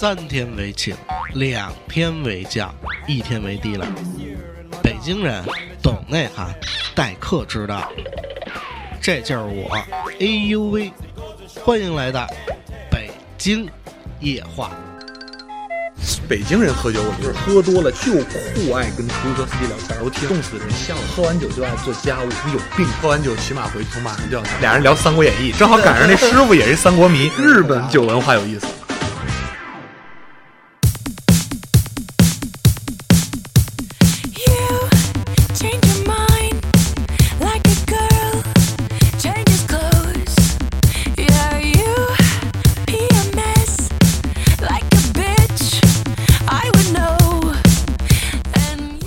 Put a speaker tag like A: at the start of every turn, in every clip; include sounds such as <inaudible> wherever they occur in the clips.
A: 三天为请，两天为将，一天为低了。北京人懂内涵，待客之道。这就是我，哎呦喂！欢迎来到北京夜话。
B: 北京人喝酒，我觉得喝多了就酷爱跟出租车司机聊天，我听冻死人笑了。喝完酒就爱做家务，你有病！喝完酒骑马回去，马上就要俩人聊《三国演义》，正好赶上那师傅也是三国迷。日本酒文化有意思。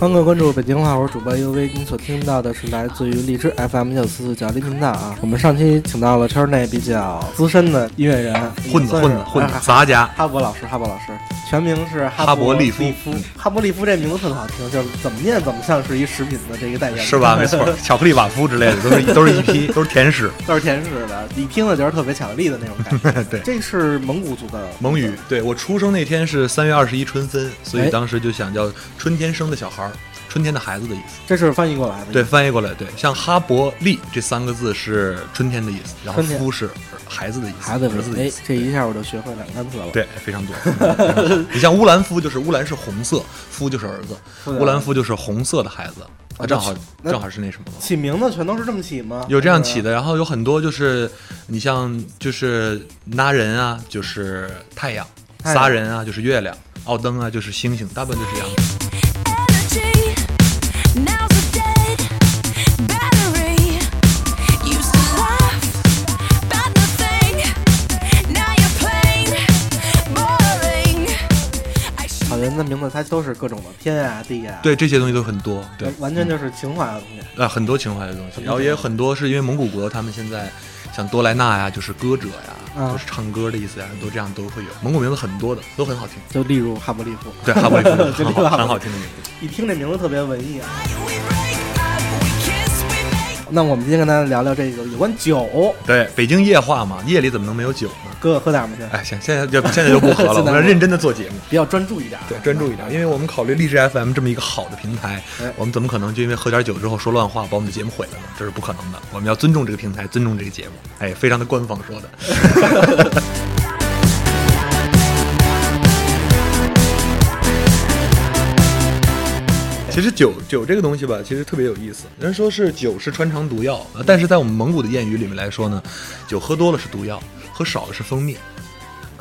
A: 欢迎各位关注北京话，我是主播 UV。您所听到的是来自于荔枝 FM 九四四角音频道啊。我们上期请到了圈内比较资深的音乐人，
B: 混子，混子，混杂家。
A: 哈勃老师，哈勃老师，全名是
B: 哈勃利夫
A: 夫。哈勃利夫这名字特别好听，就是怎么念怎么像是一食品的这个代言人，
B: 是吧？没错，<laughs> 巧克力瓦夫之类的都是 <laughs> 都是一批，都是甜食。
A: 都是甜食的，一听了就是特别巧克力的那种感觉。<laughs>
B: 对
A: 这是蒙古族的
B: 蒙语，对我出生那天是三月二十一春分，所
A: 哎
B: 以当时就想叫春天生的小孩儿，春天的孩子的意思。
A: 这是翻译过来的。
B: 对，，翻译过来，对，像哈伯利这三个字是春天的意思，然后夫是孩子的意思，
A: 孩子
B: 儿子的意思。，
A: 哎这一下我就学会两个单词了。
B: 对，非常多。<laughs> 你像乌兰夫，就是乌兰是红色，夫就是儿子，乌兰夫就是红色的孩子，
A: 啊
B: 啊，正好正好是那什么嘛。
A: 起名字全都是这么起吗？
B: 有这样起
A: 的。
B: 然后有很多就是你像就是拉人啊，就是太阳；
A: 太阳
B: 撒人啊，就是月亮；奥登啊，就是星星，大部分就是这样。
C: Energy now's a dead battery. Used to laugh about nothing. Now you're plain boring. I
A: 草原的名字它都是各种的天啊、地啊，
B: 对，这些东西都很多，对，
A: 完全就是情怀的东西。
B: 啊，很多情怀的东西，然后也有很多是因为蒙古国他们现在像多莱纳呀，就是歌者呀，
A: 啊
B: 就是唱歌的意思呀，都这样都会有。蒙古名字很多的，都很好听。
A: 就例如哈布利夫，
B: 对，哈布利夫 <laughs> 很好听的名字。
A: 一听这名字特别文艺啊。那我们今天跟大家聊聊这个有关酒，
B: 对，北京夜话嘛，夜里怎么能没有酒呢？
A: 哥喝点儿吗？现在
B: 哎，行，现在就现在就不喝了，<laughs> 我们要认真的做节目。
A: 比较专注一点啊。
B: 对，专注一点，因为我们考虑励志 FM 这么一个好的平台
A: 哎，
B: 我们怎么可能就因为喝点酒之后说乱话，把我们的节目毁了呢？这是不可能的。我们要尊重这个平台，尊重这个节目。哎，非常的官方说的。其实酒酒这个东西吧，其实特别有意思。人说是酒是穿肠毒药，但是在我们蒙古的谚语里面来说呢，酒喝多了是毒药，喝少了是蜂蜜。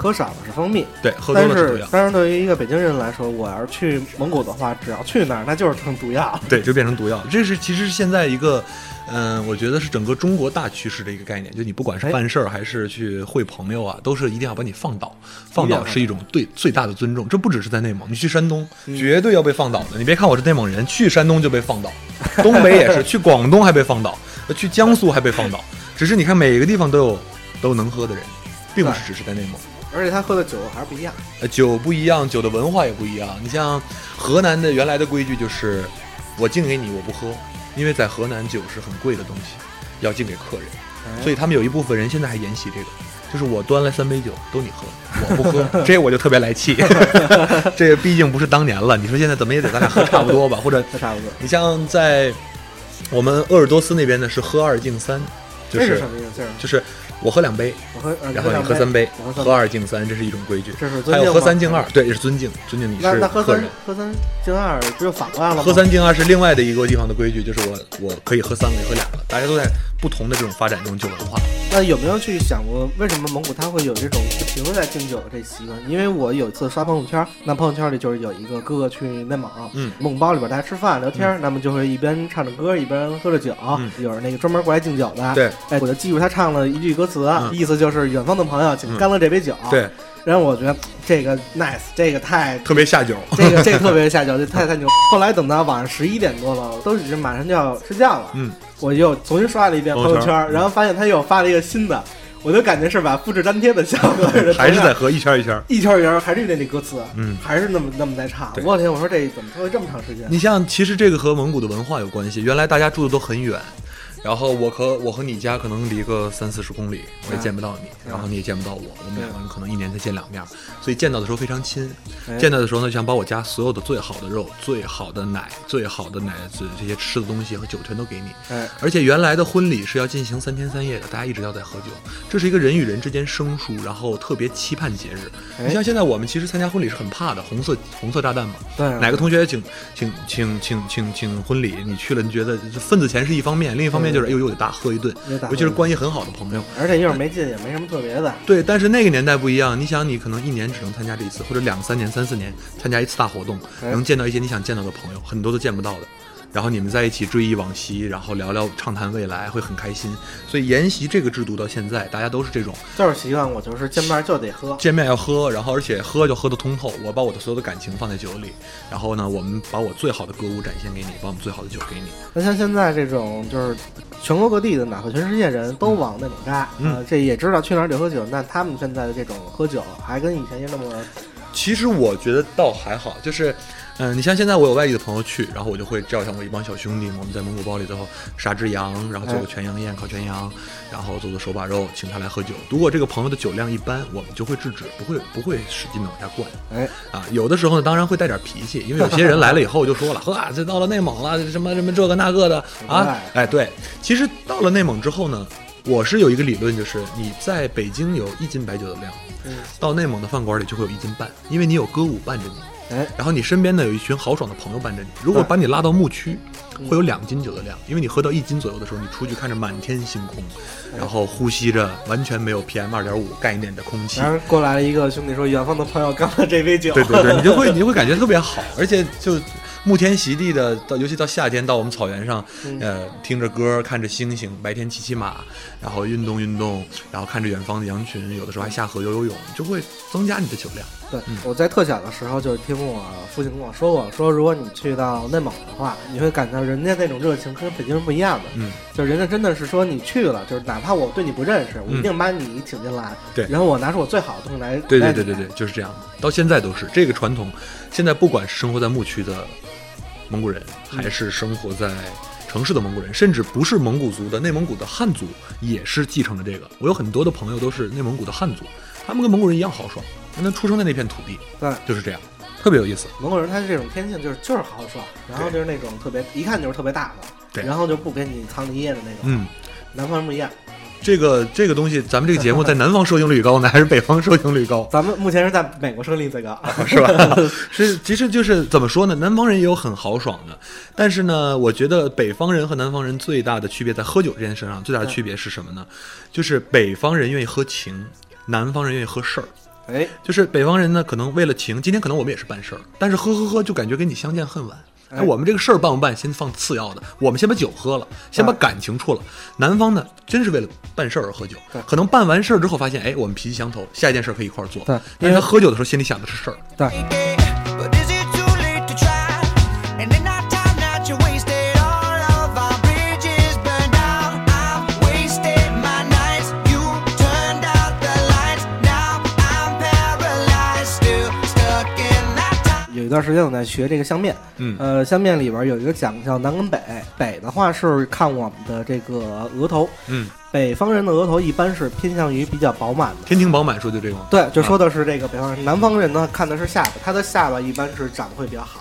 A: 喝少了是蜂蜜，
B: 对，喝多
A: 但
B: 了是毒药，
A: 但是对于一个北京人来说，我要是去蒙古的话，只要去那儿，那就是成毒药。<laughs>
B: 对，就变成毒药。这是其实是现在一个，嗯、我觉得是整个中国大趋势的一个概念。就你不管是
A: 哎
B: 办事儿还是去会朋友啊，都是一定要把你放倒。放倒是一种对最大的尊重。这不只是在内蒙，你去山东、
A: 嗯
B: 绝对要被放倒的。你别看我是内蒙人，去山东就被放倒，东北也是，<laughs> 去广东还被放倒，呃去江苏还被放倒。只是你看每个地方都有都能喝的人，并不是只是在内蒙。
A: 而且他喝的酒还是不一样。
B: 呃，酒不一样，酒的文化也不一样。你像河南的原来的规矩就是，我敬给你，我不喝，因为在河南酒是很贵的东西，要敬给客人，
A: 哎
B: 所以他们有一部分人现在还沿袭这个，就是我端来三杯酒都你喝，我不喝，<laughs> 这我就特别来气。<laughs> 这个毕竟不是当年了，你说现在怎么也得咱俩喝差不多吧？或者
A: 那 <laughs> 差不多。
B: 你像在我们鄂尔多斯那边呢，是喝二敬三，就是就是我喝两杯，
A: 我喝，呃
B: 然后你喝三
A: 三
B: 杯
A: 喝，
B: 二敬三，这是一种规矩。
A: 这是
B: 还有喝三敬二，对，也是尊敬，尊敬你是客人。
A: 喝三敬二不就反过来了吗？
B: 喝三敬二是另外的一个地方的规矩，就是我我可以喝三个，也喝两个，大家都在不同的这种发展这种酒文化。
A: 那有没有去想过，为什么蒙古它会有这种不停的在敬酒的这习惯？因为我有一次刷朋友圈，那朋友圈里就是有一个哥哥去内蒙，
B: 嗯
A: 蒙古包里边大家吃饭聊天，那么就会一边唱着歌一边喝着酒，
B: 嗯
A: 有人那个专门过来敬酒的。
B: 对，
A: 哎，我就记住他唱了一句歌词，
B: 嗯
A: 意思就是远方的朋友，请干了这杯酒。
B: 对，
A: 然后我觉得这个 nice，这个太
B: 特别下酒。
A: 这个这个 <laughs> 特别下酒，这太太牛。后来等到晚上十一点多了，都已经马上就要睡觉了，
B: 嗯，
A: 我又重新刷了一遍朋
B: 朋友圈
A: 然后发现他又发了一个新的，我就感觉是把复制粘贴的效果
B: 还是在和一圈一圈。
A: 一圈一圈，还是那那歌词，
B: 嗯
A: 还是那么那么在唱。我天，我说这怎么拖了这么长时间？
B: 你像，其实这个和蒙古的文化有关系。原来大家住的都很远，然后我和我和你家可能离个三四十公里，我也见不到你，然后你也见不到我，我们两个人可能一年才见两面，所以见到的时候非常亲。
A: 哎
B: 见到的时候呢，就想把我家所有的最好的肉、最好的奶、最好的奶这这些吃的东西和酒全都给你。
A: 哎，
B: 而且原来的婚礼是要进行三天三夜的，大家一直要在喝酒，这是一个人与人之间生疏，然后特别期盼节日。
A: 哎
B: 你像现在我们其实参加婚礼是很怕的，红色红色炸弹嘛。
A: 对啊
B: 哪个同学请请请请请请婚礼，你去了，你觉得份子钱是一方面，另一方面就是哎呦又得大喝一顿尤其是关系很好的朋友。
A: 而且一会儿没劲也没什么特别的。
B: 对，但是那个年代不一样，你想，你可能一年只能参加这一次，或者两三年、三四年参加一次大活动，
A: 哎
B: 能见到一些你想见到的朋友，很多都见不到的。然后你们在一起追忆往昔，然后聊聊畅谈未来，会很开心。所以沿袭这个制度到现在，大家都是这种
A: 就是习惯我就是见面就得喝，
B: 见面要喝，然后而且喝就喝得通透。我把我的所有的感情放在酒里，然后呢，我们把我最好的歌舞展现给你，把我们最好的酒给你。
A: 那像现在这种就是全国各地的，哪怕全世界人都往那种扎，
B: 嗯
A: 呃，这也知道去哪儿得喝酒。那他们现在的这种喝酒，还跟以前一样那么
B: 其实我觉得倒还好，就是，嗯、你像现在我有外地的朋友去，然后我就会叫上我一帮小兄弟们，我们在蒙古包里头杀只羊，然后做个全羊宴，烤全羊，然后做做手把肉，请他来喝酒。如果这个朋友的酒量一般，我们就会制止，不会不会使劲的往下灌。
A: 哎，
B: 啊，有的时候呢，当然会带点脾气，因为有些人来了以后就说了，<laughs> 呵，这到了内蒙了，什么什么这个那个的啊
A: 对，
B: 哎，对，其实到了内蒙之后呢，我是有一个理论，就是你在北京有一斤白酒的量，
A: 嗯
B: 到内蒙的饭馆里就会有一斤半，因为你有歌舞伴着你。
A: 哎，
B: 然后你身边呢有一群豪爽的朋友伴着你。如果把你拉到牧区，
A: 嗯
B: 会有两斤酒的量，因为你喝到一斤左右的时候，你出去看着满天星空，然后呼吸着完全没有 PM 二点五概念的空气
A: 然。后过来了一个兄弟说，远方的朋友干了这杯酒，
B: 对对对，你就会 <laughs> 你就会感觉特别好，而且就沐天席地的，到尤其到夏天到我们草原上，
A: 嗯
B: 呃，听着歌，看着星星，白天骑骑马，然后运动运动，然后看着远方的羊群，有的时候还下河游游泳，就会增加你的酒量。
A: 对，我在特小的时候就听我父亲跟我说过，说如果你去到内蒙的话，你会感到人家那种热情跟北京是不一样的。
B: 嗯，
A: 就人家真的是说你去了，就是哪怕我对你不认识，我一定把你请进来，
B: 对
A: 然后我拿出我最好的东西来。
B: 对对对对对，就是这样的，到现在都是这个传统。现在不管是生活在牧区的蒙古人，还是生活在城市的蒙古人，甚至不是蒙古族的内蒙古的汉族，也是继承了这个。我有很多的朋友都是内蒙古的汉族，他们跟蒙古人一样豪爽，因为他出生的那片土地，
A: 对
B: 就是这样，特别有意思。
A: 蒙古人他是这种天性，就是就是豪爽，然后就是那种特别一看就是特别大方，
B: 对
A: 然后就不给你藏着掖着那种。
B: 嗯，
A: 南方人不一样，
B: 这个这个东西，咱们这个节目在南方收听率高呢，<laughs> 还是北方收听率高？
A: 咱们目前是在美国收听率最高，
B: 是吧？是，其实就是怎么说呢？南方人也有很豪爽的，但是呢，我觉得北方人和南方人最大的区别在喝酒这件事上，最大的区别是什么呢？就是北方人愿意喝情，南方人愿意喝事儿。
A: 哎，
B: 就是北方人呢，可能为了情，今天可能我们也是办事儿，但是喝喝喝就感觉跟你相见恨晚。哎，
A: 哎
B: 我们这个事儿办不办，先放次要的，我们先把酒喝了，先把感情处了。南方呢，真是为了办事儿而喝酒
A: 对，
B: 可能办完事儿之后发现，哎，我们脾气相投，下一件事儿可以一块儿做。
A: 对
B: 但是他喝酒的时候心里想的是事儿。
A: 对，段时间我在学这个相面，
B: 嗯
A: 呃，相面里边有一个讲叫南跟北，北的话是看我们的这个额头，
B: 嗯，
A: 北方人的额头一般是偏向于比较饱满的。
B: 天庭饱满说就这个吗？
A: 对，就说的是这个北方人。南方人呢，看的是下巴，他的下巴一般是长得会比较好。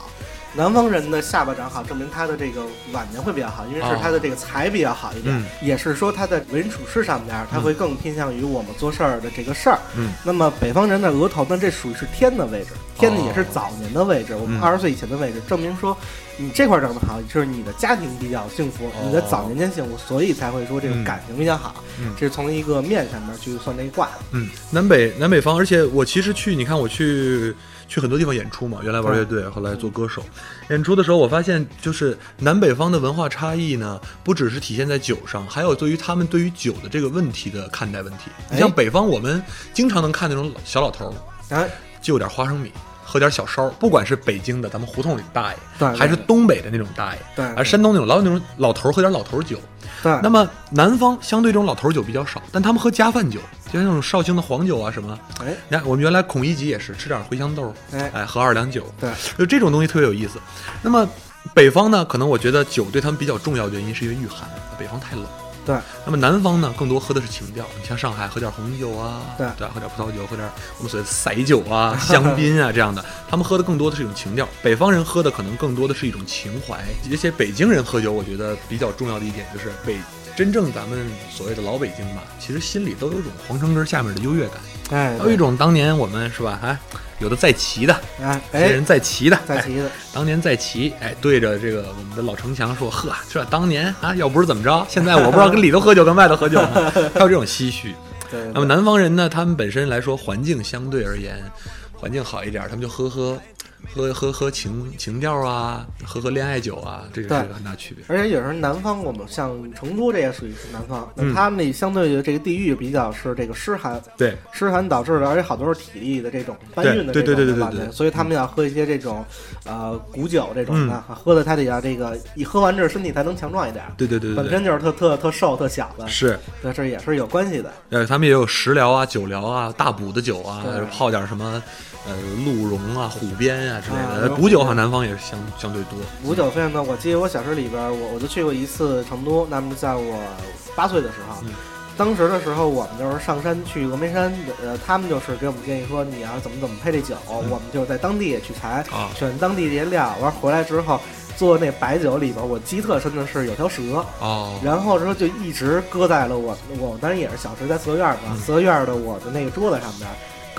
A: 南方人的下巴长好，证明他的这个晚年会比较好，因为是他的这个财比较好一点，
B: 嗯
A: 也是说他在为人处事上边，他会更偏向于我们做事儿的这个事儿。
B: 嗯，
A: 那么北方人的额头呢，这属于是天的位置，天呢也是早年的位置，我们
B: 嗯
A: 二十岁以前的位置，证明说你这块儿长得好，就是你的家庭比较幸福，你的早年间幸福，所以才会说这个
B: 嗯
A: 感情比较好。
B: 嗯
A: 这是从一个面上面去算这一卦的。
B: 嗯，南北南北方，而且我其实去，你看我去去很多地方演出嘛，原来玩乐队，后来做歌手。演出的时候，我发现就是南北方的文化差异呢，不只是体现在酒上，还有对于他们对于酒的这个问题的看待问题。你像
A: 哎
B: 北方，我们经常能看那种小老头儿，
A: 哎，
B: 就点花生米。喝点小烧，不管是北京的咱们胡同里的大爷，
A: 对对
B: 还是东北的那种大爷，
A: 对
B: 而山东那种老有那种老头喝点老头酒，
A: 对，
B: 那么南方相对这种老头酒比较少，但他们喝家饭酒，就像那种绍兴的黄酒啊什么。
A: 哎，
B: 你看，我们原来孔乙己也是吃点茴香豆，
A: 哎
B: 哎，喝二两酒，
A: 对，
B: 就这种东西特别有意思。那么北方呢，可能我觉得酒对他们比较重要的原因是因为御寒，北方太冷。
A: 对，
B: 那么南方呢，更多喝的是情调。你像上海喝点红酒啊，
A: 对
B: 对，喝点葡萄酒，喝点我们所谓的塞酒啊、<laughs> 香槟啊这样的，他们喝的更多的是一种情调。北方人喝的可能更多的是一种情怀。而且北京人喝酒，我觉得比较重要的一点就是北真正咱们所谓的老北京吧，其实心里都有一种皇城根儿下面的优越感，
A: 哎，
B: 还有一种当年我们是吧，哎，有的在骑的，
A: 哎
B: 些人，在骑的，哎
A: 在骑的，
B: 当年在骑，哎，对着这个我们的老城墙说：“呵，这当年啊，要不是怎么着，现在我不知道跟里头喝酒跟外头喝酒呢。<laughs> ”还有这种唏嘘。
A: 对，
B: 那么南方人呢，他们本身来说环境相对而言，环境好一点，他们就喝喝喝喝喝情情调啊，喝喝恋爱酒啊，这个是个很大区别。
A: 而且有时候南方，我们像成都这也属于是南方，那
B: 嗯
A: 他们那相对于这个地域比较是这个湿寒，
B: 对，
A: 湿寒导致的，而且好多是体力的这种搬运的
B: 对
A: 这种
B: 对对对对对
A: 所以他们要喝一些这种呃古酒这种的，喝的他得要这个一喝完之后身体才能强壮一点。
B: 对对对对对，
A: 本身就是特特特瘦特小的，
B: 是。
A: 对，这也是有关系的。
B: 呃，他们也有食疗啊、酒疗啊、大补的酒啊
A: 对，
B: 泡点什么呃鹿茸啊、虎鞭啊之类
A: 啊
B: 的。补酒好像南方也是相相对多。
A: 古酒非常多，我记得我小时候里边，我我就去过一次成都，那么在我八岁的时候，
B: 嗯
A: 当时的时候我们就是上山去峨眉山，呃，他们就是给我们建议说你要怎么怎么配这酒，我们就是在当地也去采，
B: 嗯啊
A: 选当地这些料，完回来之后做那白酒里边，我记忆特深的是有条蛇，
B: 哦，
A: 然后之后就一直搁在了我我当然也是小时候在四合院嘛，四合院的我的那个桌子上边，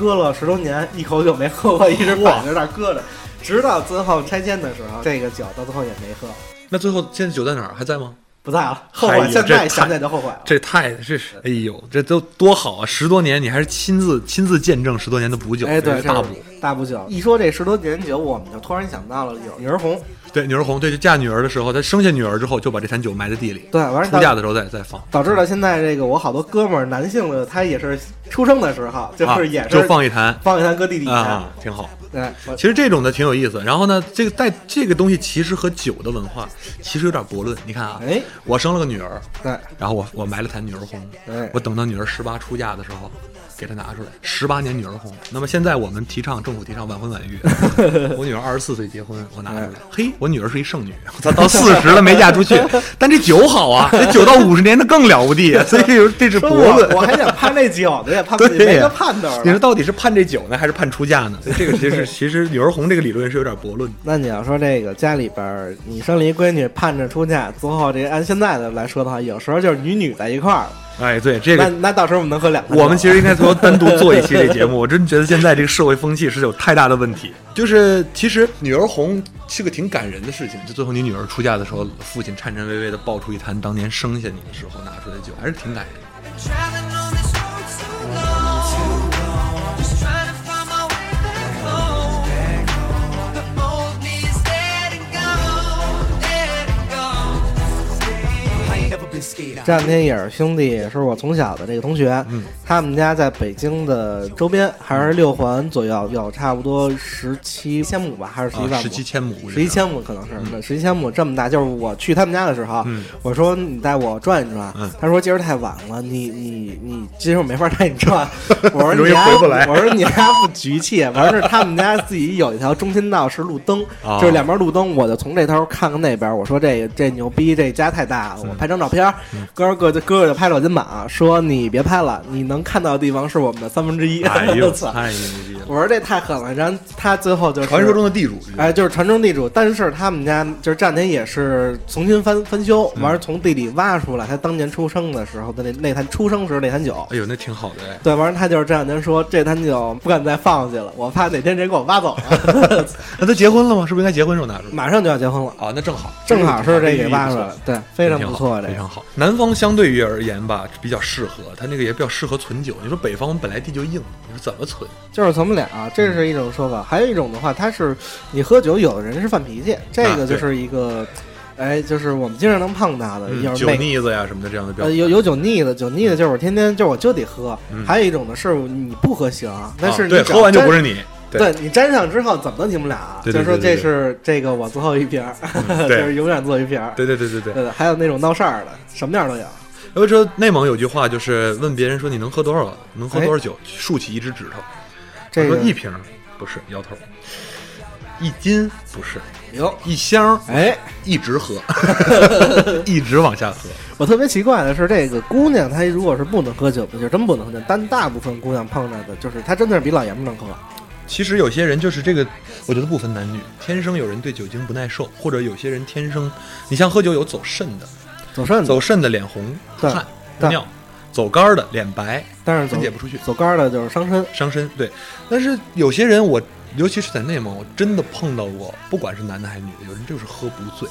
A: 搁了十多年，一口酒没喝过，一直摆在那儿搁着，直到最后拆迁的时候，这个酒到最后也没喝。
B: 那最后现在酒在哪儿？还在吗？
A: 不在了，后悔，现在想起来就后悔了。
B: 这太这是，哎呦，这都多好啊！十多年，你还是亲自亲自见证十多年的补酒，
A: 哎，对，
B: 大补。
A: 大补酒。一说这十多年酒，我们就突然想到了有女儿红，
B: 对，女儿红，对，就嫁女儿的时候，她生下女儿之后，就把这坛酒埋在地里，
A: 对，完
B: 出嫁的时候再再放，
A: 导致了现在这个我好多哥们儿，男性的他也是出生的时候，就
B: 啊
A: 是也是
B: 就放一坛
A: 放一坛搁地底下，
B: 啊，挺好。
A: 对，
B: 其实这种的挺有意思。然后呢，这个在这个东西其实和酒的文化其实有点悖论。你看啊，
A: 哎，
B: 我生了个女儿，
A: 对
B: 然后我我埋了坛女儿红，
A: 哎
B: 我等到女儿十八出嫁的时候，给她拿出来，十八年女儿红。那么现在我们提倡政府提倡晚婚晚育，<laughs> 我女儿二十四岁结婚，我拿出来，嘿，我女儿是一剩女，她到四十了没嫁出去，<laughs> 但这酒好啊，这酒到五十年那更了不地，所以有这是
A: 说
B: 悖论。
A: 我我还想盼这酒呢，也盼不起，没个盼头
B: 你说。到底是盼这酒呢，还是盼出嫁呢？所 <laughs> 以这个其实其实女儿红这个理论是有点驳论的。
A: 那你要说这个家里边儿你生了一闺女，盼着出嫁，最后这按现在的来说的话，有时候就是女女在一块儿了。
B: 哎，对这个，
A: 那到时候我们能喝两
B: 我们其实应该说单独做一期这节目。我真觉得现在这个社会风气是有太大的问题。<laughs> 就是其实女儿红是个挺感人的事情，就最后你女儿出嫁的时候，父亲颤颤巍巍的抱出一坛当年生下你的时候拿出来的酒，还是挺感人的。
A: 这两天也是兄弟，也是我从小的这个同学，
B: 嗯。
A: 他们家在北京的周边，还是六环左右，有差不多十七千亩吧，还是十一万？
B: 十七千亩，
A: 十一千亩可能是，那十一千亩这么大，就是我去他们家的时候，
B: 嗯。
A: 我说你带我转一转，
B: 嗯。
A: 他说今儿太晚了，你你你今儿我没法带你转，<laughs> 我说你还
B: 回不来。<laughs>
A: 我说你还不局气，完事儿他们家自己有一条中心道是路灯，
B: 哦。
A: 就是两边路灯，我就从这头看看那边，我说这这牛逼，这家太大了，我拍张照片，哥就哥哥就拍了我肩膀，说你别拍了，你能看到的地方是我们的三分之一，
B: 哎
A: 我
B: 呦，<laughs>
A: 操！
B: 太牛逼了！
A: 我说这太狠了，然后他最后就是
B: 传说中的地主，
A: 哎，就是传中地主，但是他们家就是这两天也是重新翻翻修，
B: 嗯
A: 完了从地里挖出来他当年出生的时候的那那坛出生时那坛酒。
B: 哎呦，那挺好的哎。
A: 对，完了他就是这两天说这坛酒不敢再放下去了，我怕哪天谁给我挖走了，<laughs>
B: 那他结婚了吗？是不是应该结婚时候拿出来？
A: 马上就要结婚了，
B: 啊，那正好，
A: 正好是这给挖出来。对，非常不错，这
B: 非常好。南方相对于而言吧，比较适合，它那个也比较适合存酒。你说北方我们本来地就硬，你说怎么存？
A: 就是存不了，这是一种说法。还有一种的话，它是你喝酒，有的人是犯脾气，这个就是一个，哎，就是我们经常能碰到的，
B: 嗯酒
A: 有每
B: 腻子呀什么的这样的比较
A: 呃，有有酒腻子，酒腻子就是我天天就是我就得喝，
B: 嗯
A: 还有一种呢是你不喝行，但是
B: 啊对
A: 你
B: 喝完就不是你。
A: 对你粘上之后怎么都停不了，就是说这是这个我最后一瓶儿，<laughs> 就是永远最后一瓶儿。
B: 对对对对对。
A: 对，还有那种闹事儿的，什么样都有。
B: 有说内蒙有句话就是问别人说你能喝多少，能喝多少
A: 哎
B: 酒，竖起一只指头。
A: 这个
B: 一瓶，不是摇头。一斤不是，
A: 哟，
B: 一箱
A: 哎，
B: 一直喝，<laughs> 一直往下喝。
A: 我特别奇怪的是，这个姑娘她如果是不能喝酒的，就真不能喝酒。但大部分姑娘碰着的就是她真的是比老爷们能喝。
B: 其实有些人就是这个，我觉得不分男女，天生有人对酒精不耐受，或者有些人天生，你像喝酒有走肾的，
A: 走肾的
B: 走肾的脸红、
A: 对
B: 汗、
A: 对
B: 尿；走肝儿的脸白、
A: 但是
B: 分解不出去、
A: 走肝儿的就是伤身。
B: 伤身。对，但是有些人我，尤其是在内蒙，我真的碰到过，不管是男的还是女的，有人就是喝不醉，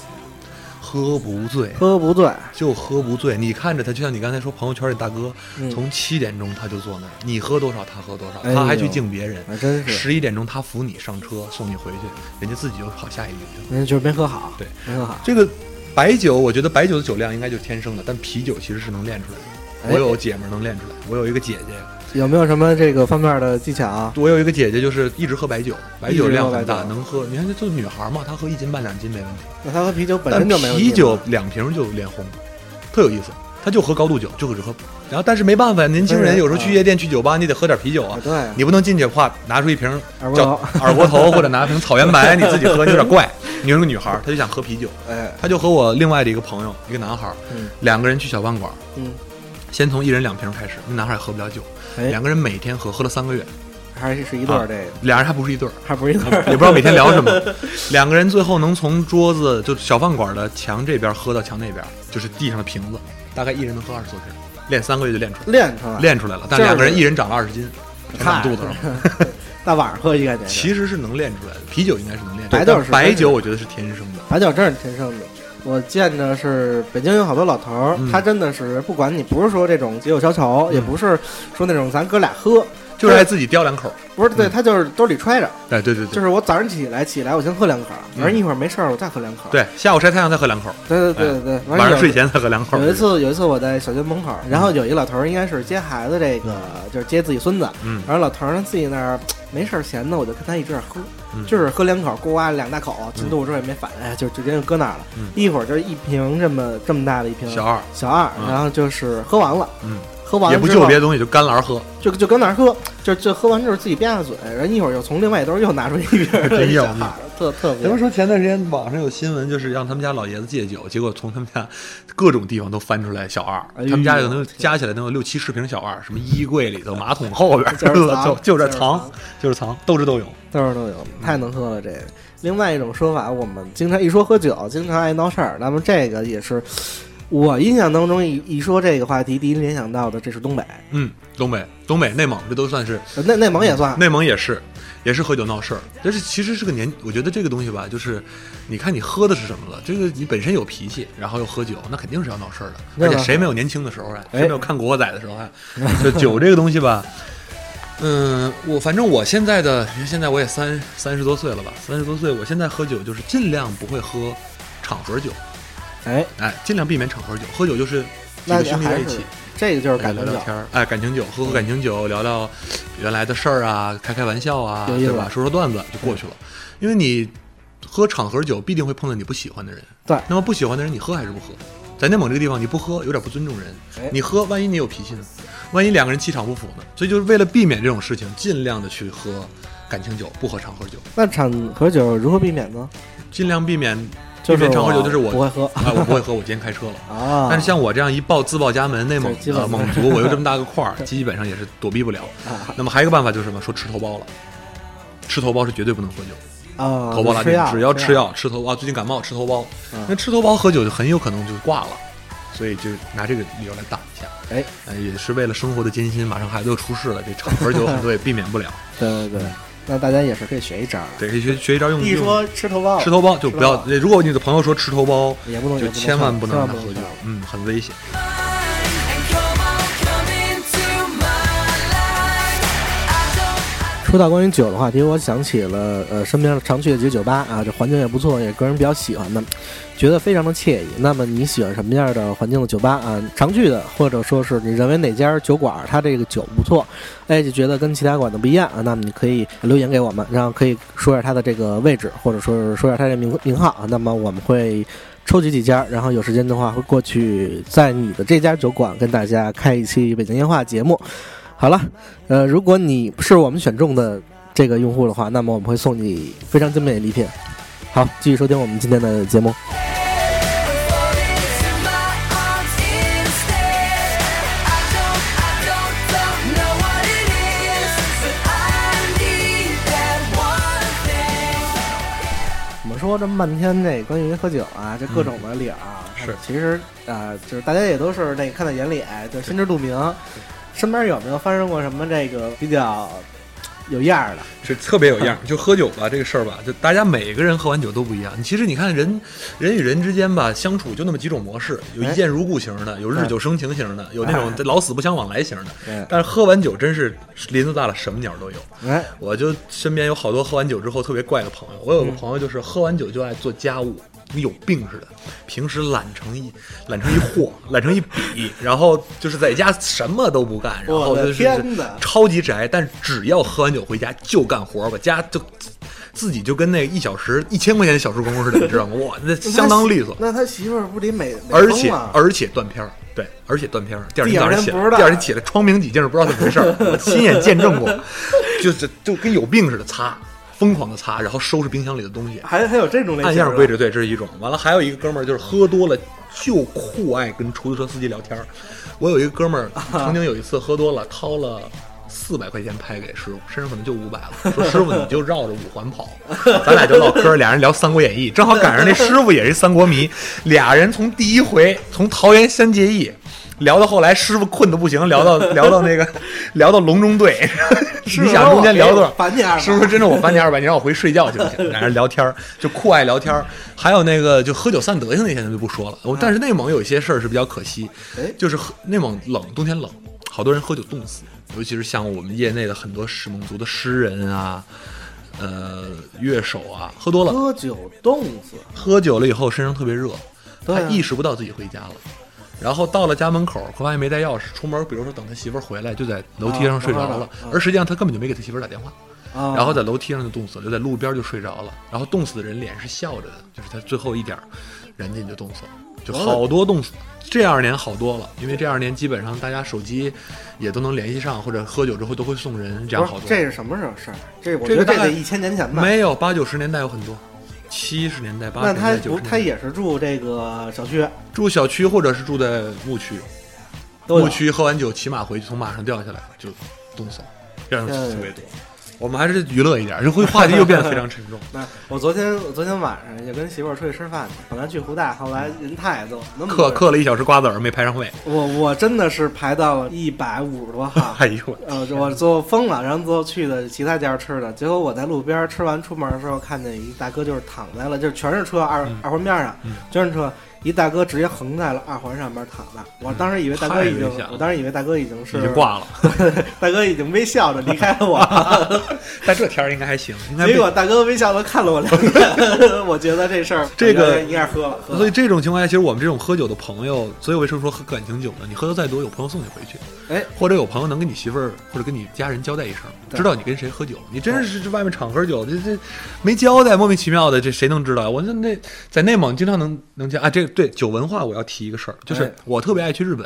B: 喝不醉。
A: 喝不醉，
B: 就喝不醉，你看着他，就像你刚才说，朋友圈里大哥，
A: 嗯
B: 从七点钟他就坐那儿，你喝多少他喝多少，
A: 哎呦
B: 他还去敬别人。
A: 还真是，
B: 十一点钟他扶你上车送你回去，人家自己就跑下一个去了。
A: 人家就是没喝好，
B: 对，
A: 没喝好。
B: 这个白酒，我觉得白酒的酒量应该就是天生的，但啤酒其实是能练出来的。
A: 哎
B: 我有姐们儿能练出来，我有一个姐姐，
A: 有没有什么这个方面的技巧啊？
B: 我有一个姐姐就是一直喝白酒，白酒量很大，
A: 喝
B: 能喝。你看，就女孩嘛，她喝一斤半两斤没问题，
A: 那她喝啤酒本
B: 但
A: 身就没问题
B: 啤酒两瓶就脸红，特有意思。她就喝高度酒，就只喝。然后但是没办法，年轻人有时候去夜店去酒吧，你得喝点啤酒啊
A: 啊，。对，
B: 你不能进去话拿出一瓶叫
A: 二锅头，<laughs>
B: 二锅头或者拿瓶草原白，你自己喝有点怪。<laughs> 你是个女孩，她就想喝啤酒，
A: 哎，
B: 她就和我另外的一个朋友，一个男孩，
A: 嗯
B: 两个人去小饭馆，
A: 嗯，
B: 先从一人两瓶开始。那男孩也喝不了酒，
A: 哎，
B: 两个人每天喝，喝了三个月，
A: 还是是一对儿这个，
B: 俩人还不是一对儿，
A: 还不是一对儿，<laughs>
B: 也不知道每天聊什么。两个人最后能从桌子就小饭馆的墙这边喝到墙那边，就是地上的瓶子，大概一人能喝二十多瓶，练三个月就练出来，
A: 练出来，
B: 练出来了。但
A: 就是
B: 两个人一人长了二十斤，<laughs> 长肚子上。<laughs>
A: 大晚上喝应该得，
B: 其实是能练出来的，啤酒应该是能练出来的。
A: 白酒是
B: 白酒，我觉得是天生的。
A: 白酒真是天生的。我见着是北京有好多老头他真的是不管你不是说这种解酒消愁，
B: 嗯
A: 也不是说那种咱哥俩喝，
B: 就是爱自己叼两口。
A: 不是对
B: 嗯。
A: 他就是兜里揣着，
B: 哎，对对对，
A: 就是我早上起来起来我先喝两口，
B: 嗯。
A: 完一会儿没事儿我再喝两口，
B: 对，下午晒太阳再喝两口，
A: 对对对对
B: 晚上睡前再喝两口。
A: 有一次，有一次我在小学门口，然后有一老头儿，应该是接孩子，这个就是接自己孙子。
B: 嗯，
A: 然后老头儿呢自己那儿没事儿闲的，我就跟他一直在喝，
B: 嗯。
A: 就是喝两口，呱呱两大口，进肚子之后也没反应，哎，就直接就搁那儿了。
B: 嗯。
A: 一会儿就是一瓶这么这么大的一瓶
B: 小二，
A: 小二，
B: 嗯。
A: 然后就是喝完了，
B: 嗯，
A: 喝完
B: 也不就别的东西，就干篮喝。
A: 就就跟那儿喝，就就喝完之后自己吧嗒嘴，然后一会儿又从另外一兜又拿出一瓶小孩儿，<laughs> 特特别
B: 咱们说前段时间网上有新闻，就是让他们家老爷子戒酒，结果从他们家各种地方都翻出来小二，
A: 哎
B: 他们家有能加起来能有六七十瓶小二，什么衣柜里头、马桶后边，<laughs>
A: 就是
B: 就就这藏
A: 藏，
B: 就是藏，斗智斗勇。
A: 斗智斗勇，太能喝了这个。另外一种说法，我们经常一说喝酒，经常爱闹事儿。那么这个也是我印象当中一一说这个话题，第一联想到的这是东北，
B: 嗯，东北、东北、内蒙，这都算是
A: 呃内内蒙也算。
B: 内蒙也是，也是喝酒闹事儿。但是其实是个年，我觉得这个东西吧，就是你看你喝的是什么了。这个你本身有脾气，然后又喝酒，那肯定是要闹事儿的。而且谁没有年轻的时候啊？
A: 哎
B: 谁没有看《古惑仔》的时候啊？就酒这个东西吧，<laughs> 嗯，我反正我现在的，现在我也三三十多岁了吧，三十多岁，我现在喝酒就是尽量不会喝场合酒，
A: 哎，
B: 哎，尽量避免场合酒。喝酒就是几个兄弟在一起。
A: 这个就是
B: 哎
A: 感情酒。
B: 聊聊天儿，哎，感情酒，喝喝感情酒，聊聊原来的事儿啊，开开玩笑啊，对吧？说说段子就过去了。因为你喝场合酒，必定会碰到你不喜欢的人。
A: 对
B: 那么不喜欢的人，你喝还是不喝？在内蒙这个地方，你不喝有点不尊重人
A: 哎。
B: 你喝，万一你有脾气呢？万一两个人气场不符呢？所以就是为了避免这种事情，尽量的去喝感情酒，不喝场合酒，
A: 那场合酒如何避免呢？
B: 尽量避免。
A: 就是
B: 避免场合酒就是我
A: 不会喝
B: 啊，我不会喝，我今天开车了。<laughs>
A: 啊。
B: 但是像我这样一报自报家门，内蒙呃蒙族，我又这么大个块儿，基本上也是躲避不了。
A: 啊
B: 那么还有一个办法就是什么？说吃头孢了，吃头孢是绝对不能喝酒，
A: 啊，
B: 头孢拉
A: 吃药，
B: 筋只要吃
A: 吃
B: 药吃头啊，最近感冒吃头孢
A: 嗯，
B: 那吃头孢喝酒就很有可能就挂了，所以就拿这个理由来挡一下。
A: 哎，
B: 呃，也是为了生活的艰辛，马上孩子又出世了，这场合酒 <laughs> 很多也避免不了。
A: 对对对，那大家也是可以学一招儿。
B: 对，可以学学一招用。用
A: 一说吃头孢，
B: 吃头孢就不要如果你的朋友说吃头孢，
A: 也不能，
B: 就千万不能喝酒嗯，很危险。
A: 说到关于酒的话题，我想起了呃身边的常去的几个酒吧啊，这环境也不错，也个人比较喜欢的，觉得非常的惬意。那么你喜欢什么样的环境的酒吧啊？常去的，或者说是你认为哪家酒馆它这个酒不错，哎，就觉得跟其他馆子不一样啊，那么你可以留言给我们，然后可以说一下它的这个位置，或者说是说一下它的名名号啊。那么我们会。抽取几家，然后有时间的话会过去在你的这家酒馆跟大家开一期北京烟话节目。好了，呃，如果你是我们选中的这个用户的话，那么我们会送你非常精美的礼品。好，继续收听我们今天的节目。说这么半天，这关于喝酒啊，这各种的理儿啊，
B: 是
A: 其实啊、就是大家也都是那看在眼里，就心知肚明。身边有没有发生过什么这个比较有样儿的？
B: 是特别有样儿。就喝酒吧这个事儿吧，就大家每个人喝完酒都不一样。其实你看人人与人之间吧相处就那么几种模式，有一见如故型的，有日久生情型的，有那种
A: 哎
B: 老死不相往来型的。但是喝完酒真是林子大了，什么鸟都有。
A: 哎，
B: 我就身边有好多喝完酒之后特别怪的朋友。我有个朋友就是喝完酒就爱做家务，跟有病似的。平时懒成一懒成一货，懒成一笔，然后就是在家什么都不干，然后就是超级宅。但只要喝完酒回家就干活，把家就自己就跟那一小时一千块钱的小时工似的，你知道吗？哇，那 <laughs> 相当利索。
A: 那他媳妇儿不得美，
B: 而且而且断片儿，对，而且断片儿。第二天早上起来，第二天起来窗明几净，不知道怎么回事儿，我亲眼见证过，<laughs> 就是就跟有病似的擦，疯狂的擦，然后收拾冰箱里的东西，
A: 还还有这种类型的
B: 按样规制，对，这是一种。完了，还有一个哥们儿就是喝多了就酷爱跟出租车司机聊天儿。我有一个哥们儿，曾经有一次喝多了，掏了。四百块钱拍给师傅，身上可能就五百了。说师傅你就绕着五环跑，<laughs> 咱俩就唠嗑，俩人聊《三国演义》，正好赶上那师傅也是三国迷，俩人从第一回从桃园三结义聊到后来，师傅困得不行，聊到 <laughs> 聊到那个聊到隆中
A: 队，<laughs>
B: 你想中间聊多少？
A: 返你
B: 师傅真的我返你二百，你让我回去睡觉行不行？<laughs> 俩人聊天儿就酷爱聊天儿，还有那个就喝酒散德性那些咱就不说了。我但是内蒙有一些事儿是比较可惜
A: 哎，
B: 就是内蒙冷，冬天冷，好多人喝酒冻死，尤其是像我们业内的很多史蒙族的诗人啊。呃，乐手啊，喝多了，
A: 喝酒冻死，
B: 喝酒了以后身上特别热，他意识不到自己回家了。然后到了家门口，发现没带钥匙，出门比如说等他媳妇儿回来，就在楼梯上睡着了，而实际上他根本就没给他媳妇儿打电话，
A: 啊
B: 然后在楼梯上就冻死了，就在路边就睡着了。然后冻死的人脸是笑着的，就是他最后一点儿，人家就冻死了，就好多冻死。这二年好多了，因为这二年基本上大家手机也都能联系上，或者喝酒之后都会送人，这样好多。
A: 这是什么时候事儿？这我觉得这得一千年前吧。
B: 没有八九十年代有很多，七十年代、八十
A: 那他
B: 年代、九
A: 不，
B: 十年代。
A: 他也是住这个小区，
B: 住小区或者是住在牧区，牧区喝完酒骑马回去，从马上掉下来就冻死了，这样的特别多。我们还是娱乐一点，这会话题又变得非常沉重。<laughs>
A: 那我昨天我昨天晚上也跟媳妇儿出去吃饭去，本来去湖大，后来人太多，
B: 嗑嗑了一小时瓜子儿没排上位，
A: 我我真的是排到了一百五十多号。
B: 哎呦我
A: 呃，我最后疯了，然后最后去的其他家吃的，结果我在路边吃完出门的时候，看见一大哥就是躺在了，就全是车二、
B: 嗯
A: 二环边上，
B: 嗯
A: 全是车，一大哥直接横在了二环上面躺着。我当时以为大哥已经我当时以为大哥已经是
B: 已经挂了。<laughs>
A: 大哥已经微笑着离开了我，<laughs>
B: 但这天儿应该还行，应该被
A: 结果大哥微笑的看了我两眼，我觉得这事儿 <laughs>
B: 这个
A: 应该是喝了，
B: 所以这种情况下，其实我们这种喝酒的朋友，所以我为什么说喝感情酒呢？你喝的再多，有朋友送你回去，
A: 哎，
B: 或者有朋友能跟你媳妇儿或者跟你家人交代一声，知道你跟谁喝酒。你真是这外面场喝酒，这这没交代，莫名其妙的，这谁能知道呀？我那那在内蒙经常能能见啊，这对酒文化我要提一个事儿，就是
A: 哎
B: 我特别爱去日本，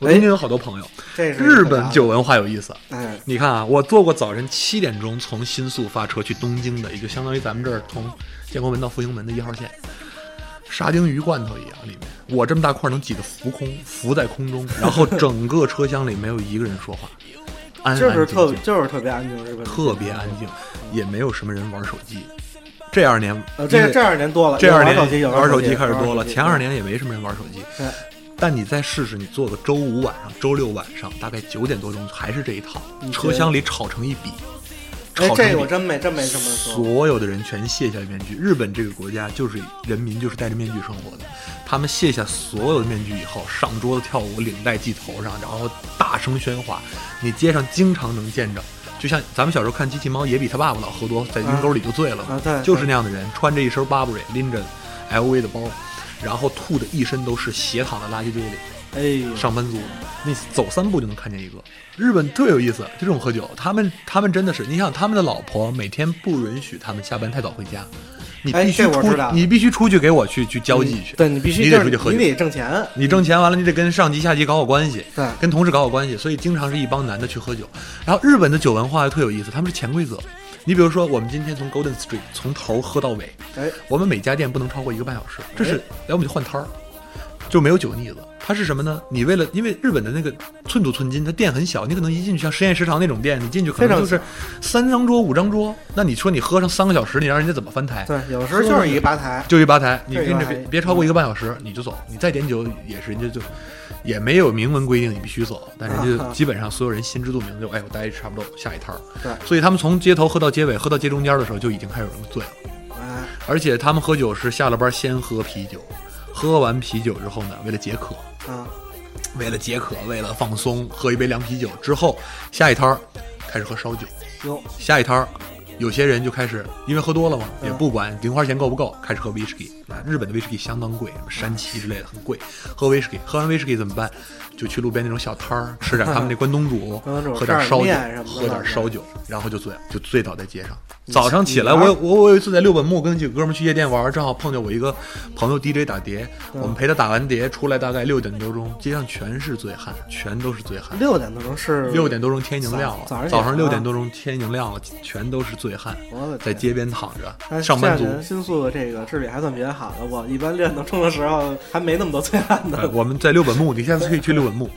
B: 我
A: 哎
B: 东京有好多朋友，日本酒，文化有意思。
A: 哎，
B: 你看啊，我坐过早晨七点钟从新宿发车去东京的，也就相当于咱们这儿从建国门到复兴门的一号线，沙丁鱼罐头一样，里面我这么大块能挤得浮空，浮在空中，然后整个车厢里没有一个人说话，安安
A: 就是
B: 静静，
A: 特就是特别安静，日本
B: 特别安静，也没有什么人玩手机。这二年，
A: 呃，这这二年多了，
B: 这二年
A: 玩手机有
B: 玩手
A: 机
B: 机开始多了，前二年也没什么人玩手机。
A: 对
B: 但你再试试，你做个周五晚上、周六晚上，大概九点多钟还是这一套，车厢里吵成一比。
A: 哎，这我真没真没这么说。
B: 所有的人全卸下面具。日本这个国家就是人民就是戴着面具生活的，他们卸下所有的面具以后，上桌子跳舞，领带系头上，然后大声喧哗。你街上经常能见着，就像咱们小时候看机器猫，也比他爸爸老喝多，在阴沟里就醉了嘛
A: 啊对
B: 就是那样的人，穿着一身 Burberry，拎着 LV 的包，然后吐的一身都是，斜躺在垃圾堆里。
A: 哎，
B: 上班族，你走三步就能看见一个。日本特别有意思，就这种喝酒，他们他们真的是，你想他们的老婆每天不允许他们下班太早回家，你
A: 哎
B: 必须出你必须出去给我去去交际去，
A: 对你必须
B: 你
A: 就是
B: 得出去喝酒
A: 你。得挣钱，
B: 你挣钱完了，你得跟上级下级搞好关系，
A: 对
B: 跟同事搞好关系，所以经常是一帮男的去喝酒。然后日本的酒文化又特有意思，他们是潜规则，你比如说，我们今天从 Golden Street 从头喝到尾，
A: 哎，
B: 我们每家店不能超过一个半小时，这是哎我们就换摊儿，就没有酒腻子。它是什么呢？你为了因为日本的那个寸土寸金，它店很小，你可能一进去像实验食堂那种店，你进去可能就是三张桌、五张桌，那你说你喝上三个小时，你让人家怎么翻台？
A: 对，有时候就是一个吧台，
B: 就一吧台，你
A: 对
B: 跟着别别超过一个半小时你就走，你再点酒也是人家就也没有明文规定你必须走，但人家基本上所有人心知肚明，就哎我待差不多下一摊儿。
A: 对。
B: 所以他们从街头喝到街尾，喝到街中间的时候就已经开始有人醉了，
A: 哎，
B: 而且他们喝酒是下了班先喝啤酒，喝完啤酒之后呢，为了解渴，
A: 啊，
B: 为了解渴，为了放松，喝一杯凉啤酒之后，下一摊儿开始喝烧酒，
A: 哟，
B: 下一摊儿，有些人就开始因为喝多了嘛，
A: 嗯
B: 也不管零花钱够不够，开始喝威士忌。啊，日本的威士忌相当贵，什么山崎之类的很贵。喝威士忌，喝完威士忌怎么办？就去路边那种小摊儿吃点他们那关东煮，喝点烧酒喝点烧酒，然后就醉了，就醉倒在街上。早上起来，我有我我有一次在六本木跟几个哥们儿去夜店玩，正好碰见我一个朋友 DJ 打碟，
A: 嗯
B: 我们陪他打完碟出来，大概六点多钟，街上全是醉汉，全都是醉汉。
A: 六点多钟是
B: 六点多钟天已经亮了，
A: 早早上
B: 早上六点多钟天已经亮了，全都是醉汉在街边躺着，上班族
A: 新宿的这个治理还算比较好的，我一般六点多钟的时候还没那么多醉汉呢
B: 呃。我们在六本木，你下次可以去六本木，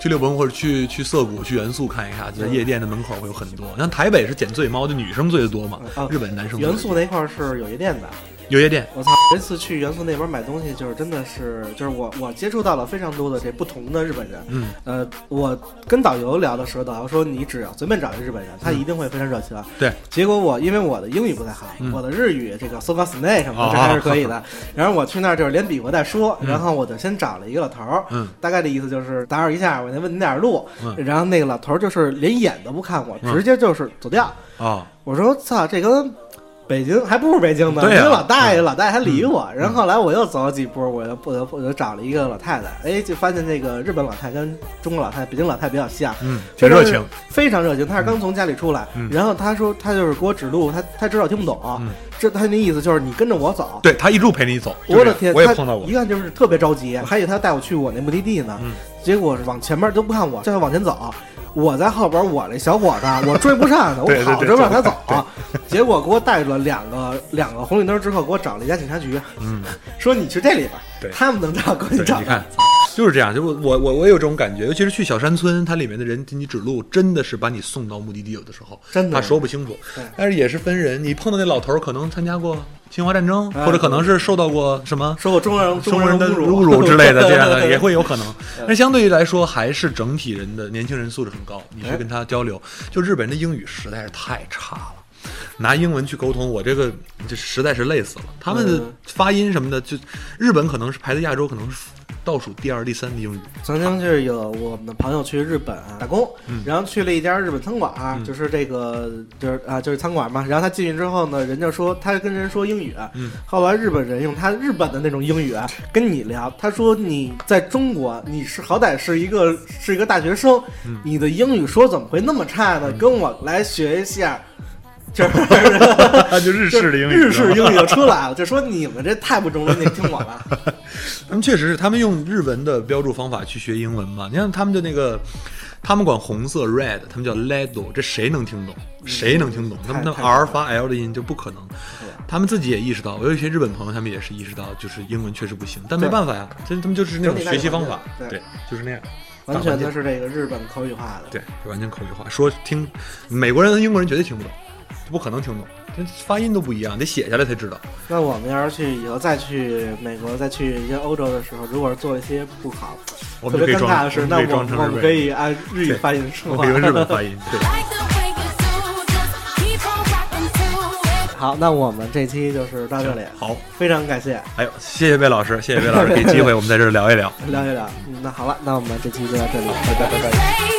B: 去六本木或者去去涩谷、去元素看一下，在夜店的门口会有很多。像台北是捡醉猫，就女生醉的多嘛
A: 啊，
B: 日本男生
A: 元素那块儿是有夜店的，
B: 有夜店，
A: 我操！这次去元素那边买东西，就是真的是，就是我我接触到了非常多的这不同的日本人。
B: 嗯，
A: 呃，我跟导游聊的时候，导游说你只要随便找一个日本人，他一定会非常热情。
B: 对，
A: 结果我因为我的英语不太好，
B: 嗯
A: 我的日语这个 so ga s n a 什么
B: 哦
A: 的这还是可以的。然后我去那儿就是连比划带说，然后我就先找了一个老头儿，
B: 嗯
A: 大概的意思就是打扰一下，我先问您点儿路。
B: 嗯
A: 然后那个老头儿就是连眼都不看我，
B: 嗯
A: 直接就是走掉。
B: 啊，
A: 我说操，这跟北京还不是北京呢，
B: 对啊。
A: 因为老大爷，
B: 嗯。
A: 老大爷还理我。然后后来我又走了几步，我又不得不找了一个老太太，哎，就发现那个日本老太跟中国老太、北京老太比较像，
B: 嗯，挺热情，，
A: 非常热情。她是刚从家里出来，
B: 嗯。
A: 然后她说她就是给我指路，她她知道听不懂，
B: 嗯。
A: 这她那意思就是你跟着我走。
B: 对她一路陪你走，
A: 我的天，她
B: 我也碰到过。
A: 一，看就是特别着急，还以为她带我去我那目的地呢，
B: 嗯。
A: 结果是往前面都不看我，叫她往前走。我在后边，我这小伙子我追不上他，我 <laughs> 跑着往他走。
B: 对，
A: 结果给我带了两个两个红绿灯之后，给我找了一家警察局，
B: 嗯，<laughs>
A: 说你去这里吧
B: 对，
A: 他们能找，赶紧
B: 对，
A: 找
B: 你。看，就是这样，就我我我我有这种感觉，尤其是去小山村，它里面的人给你指路，真的是把你送到目的地，有的时候
A: 真的
B: 他说不清楚
A: 对，
B: 但是也是分人，你碰到那老头儿可能参加过侵华战争，
A: 哎
B: 或者可能是受到过什么。
A: 受过中国人
B: 中国人的
A: 侮
B: 侮辱之类的，这样的也会有可能。
A: 嗯
B: 但相对于来说，还是整体人的年轻人素质很高。你去
A: 哎
B: 跟他交流，就日本人的英语实在是太差了。拿英文去沟通，我这个就实在是累死了。他们的
A: 嗯
B: 发音什么的，就日本可能是排在亚洲，可能是倒数第二、第三的英语。
A: 曾经就是有我们的朋友去日本打工，
B: 嗯
A: 然后去了一家日本餐馆，
B: 嗯
A: 就是这个就是啊就是餐馆嘛。然后他进去之后呢，人家说他跟人说英语，
B: 嗯
A: 后来日本人用他日本的那种英语跟你聊，他说你在中国你是好歹是一个是一个大学生，
B: 嗯
A: 你的英语说怎么会那么差呢？跟我来学一下。就 <laughs> 是
B: 他就日式的英语，
A: 日式英语就出来了，就说你们这太不中文，<laughs> 你听我的。
B: 他们确实是，他们用日文的标注方法去学英文嘛。你看他们的那个，他们管红色 red，他们叫 ledo，这谁能听懂？谁能听懂？他们的 r 发 l 的音就不可能。他们自己也意识到，我有一些日本朋友，他们也是意识到，就是英文确实不行，但没办法呀，这他们就是那种学习方法，
A: 对
B: 对，就是那样。
A: 完全的是这个日本口语化的。
B: 对，完全口语化，说听美国人和英国人绝对听不懂，不可能听懂，这发音都不一样，得写下来才知道。
A: 那我们要是去以后再去美国，再去一些欧洲的时候，如果是做一些不好、特别
B: 我们就可以装，
A: 尴尬的事，那我
B: 们可以
A: 按日语发音说话
B: 我们。用日本发音，<laughs> 对。<laughs>
A: 好，那我们这期就是到这里，
B: 好，
A: 非常感谢，
B: 哎呦，谢谢魏老师，谢谢魏老师，给机会我们在这儿聊一聊。<laughs>
A: 聊一聊。嗯，那好了，那我们这期就到这里，拜拜拜拜。